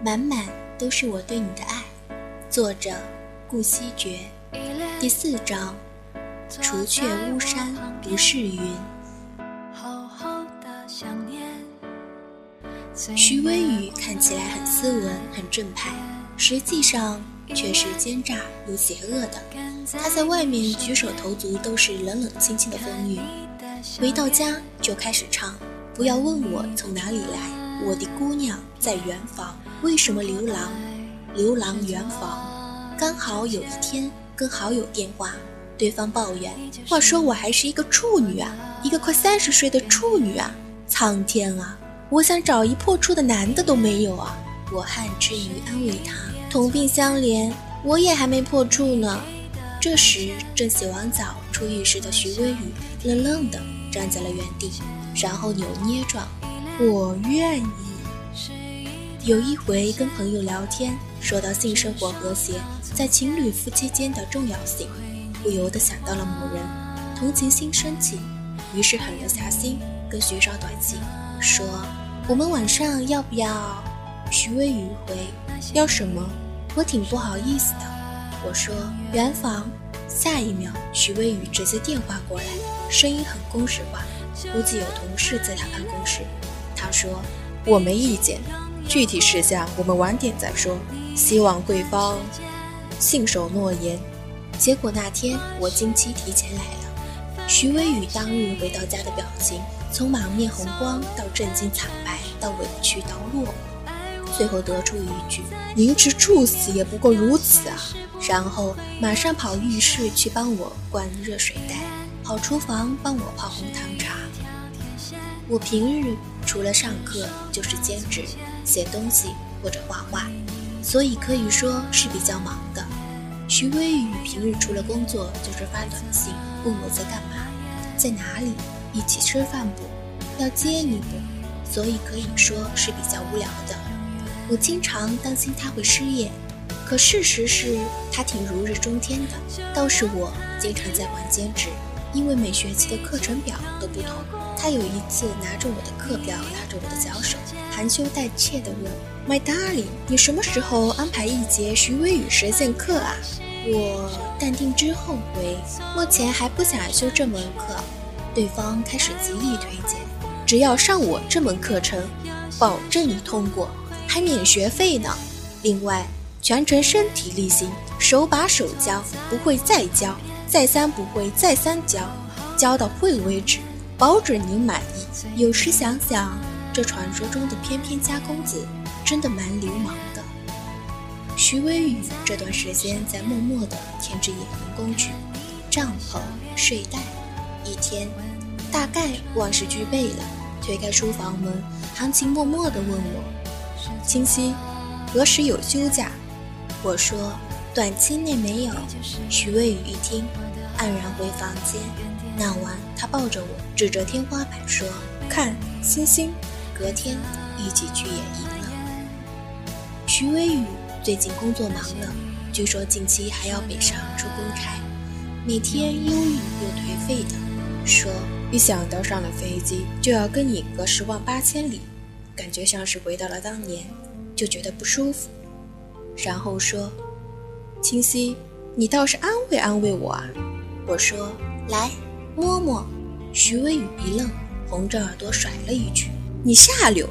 满满都是我对你的爱。作者：顾惜觉。第四章：除却巫山不是云。徐微雨看起来很斯文、很正派，实际上却是奸诈又邪恶的。他在外面举手投足都是冷冷清清的风韵，回到家就开始唱：“不要问我从哪里来，我的姑娘在远方。为什么流浪？流浪远方。刚好有一天跟好友电话，对方抱怨：话说我还是一个处女啊，一个快三十岁的处女啊！苍天啊！”我想找一破处的男的都没有啊！我汗之余安慰他，同病相怜，我也还没破处呢。这时正洗完澡出浴室的徐微雨愣愣地站在了原地，然后扭捏状：“我愿意。”有一回跟朋友聊天，说到性生活和谐在情侣夫妻间的重要性，不由得想到了某人，同情心升起，于是狠了下心，跟徐少短信。说：“我们晚上要不要？”徐微雨回：“要什么？我挺不好意思的。”我说：“圆房。”下一秒，徐微雨直接电话过来，声音很公式化，估计有同事在他办公室。他说：“我没意见，具体事项我们晚点再说。希望贵方信守诺言。”结果那天我经期提前来了，徐微雨当日回到家的表情。从满面红光到震惊惨白，到委屈到落寞，最后得出一句：“宁迟处死也不过如此啊！”然后马上跑浴室去帮我灌热水袋，跑厨房帮我泡红糖茶。我平日除了上课就是兼职写东西或者画画，所以可以说是比较忙的。徐微雨平日除了工作就是发短信问我在干嘛，在哪里。一起吃饭不？要接你不？所以可以说是比较无聊的。我经常担心他会失业，可事实是他挺如日中天的。倒是我经常在玩兼职，因为每学期的课程表都不同。他有一次拿着我的课表，拉着我的小手，含羞带怯地问：“My darling，你什么时候安排一节徐威与实践课啊？”我淡定之后回：“目前还不想修这门课。”对方开始极力推荐，只要上我这门课程，保证你通过，还免学费呢。另外，全程身体力行，手把手教，不会再教，再三不会再三教，教到会为止，保准您满意。有时想想，这传说中的翩翩家公子，真的蛮流氓的。徐微雨这段时间在默默地添置野营工具，帐篷、睡袋。一天。大概万事俱备了，推开书房门，含情脉脉地问我：“清溪，何时有休假？”我说：“短期内没有。”徐微雨一听，黯然回房间。那晚，他抱着我，指着天花板说：“看星星。”隔天一起去演营了。徐微雨最近工作忙了，据说近期还要北上出公差，每天忧郁又颓废的说。一想到上了飞机就要跟你隔十万八千里，感觉像是回到了当年，就觉得不舒服。然后说：“清溪，你倒是安慰安慰我啊！”我说：“来摸摸。”徐微雨一愣，红着耳朵甩了一句：“你下流！”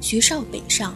徐少北上，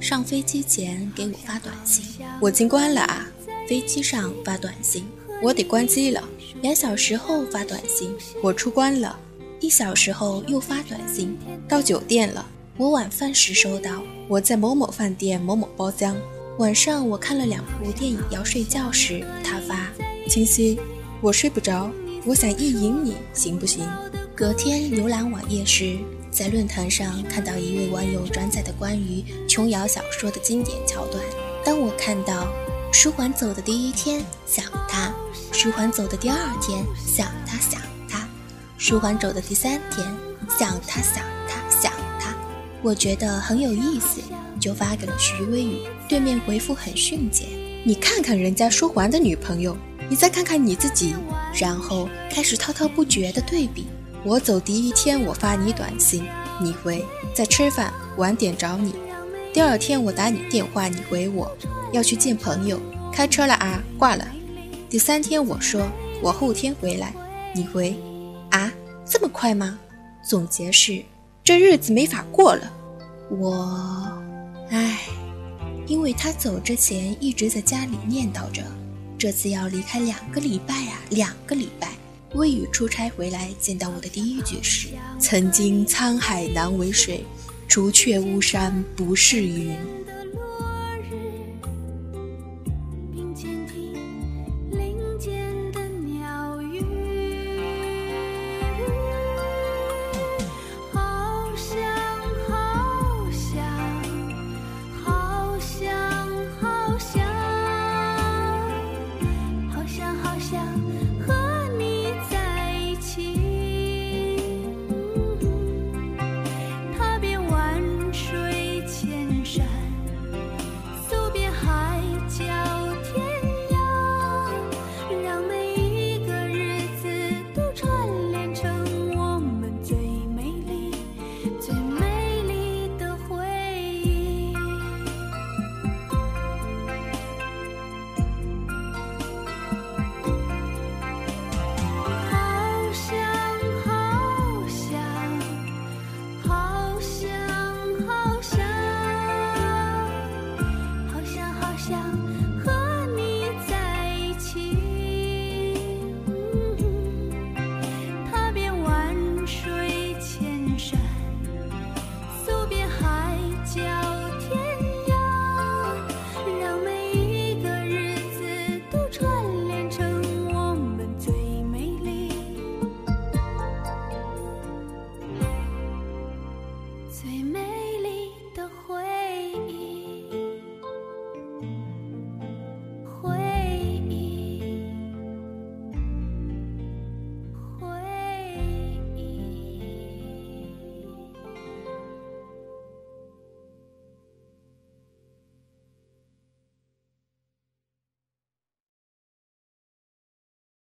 上飞机前给我发短信：“我进关了啊！”飞机上发短信：“我得关机了。”两小时后发短信：“我出关了。”一小时后又发短信到酒店了。我晚饭时收到，我在某某饭店某某包厢。晚上我看了两部电影要睡觉时，他发：清晰，我睡不着，我想意淫你，行不行？隔天浏览网页时，在论坛上看到一位网友转载的关于琼瑶小说的经典桥段。当我看到舒缓走的第一天想他，舒缓走的第二天想他想他。舒缓走的第三天，想他想他想他，我觉得很有意思，就发给了徐微雨。对面回复很迅捷，你看看人家舒缓的女朋友，你再看看你自己，然后开始滔滔不绝的对比。我走第一天，我发你短信，你回在吃饭，晚点找你。第二天我打你电话，你回我要去见朋友，开车了啊，挂了。第三天我说我后天回来，你回啊，这么快吗？总结是这日子没法过了。我，唉，因为他走之前一直在家里念叨着，这次要离开两个礼拜啊，两个礼拜。微雨出差回来见到我的第一句是：曾经沧海难为水。除却巫山不是云。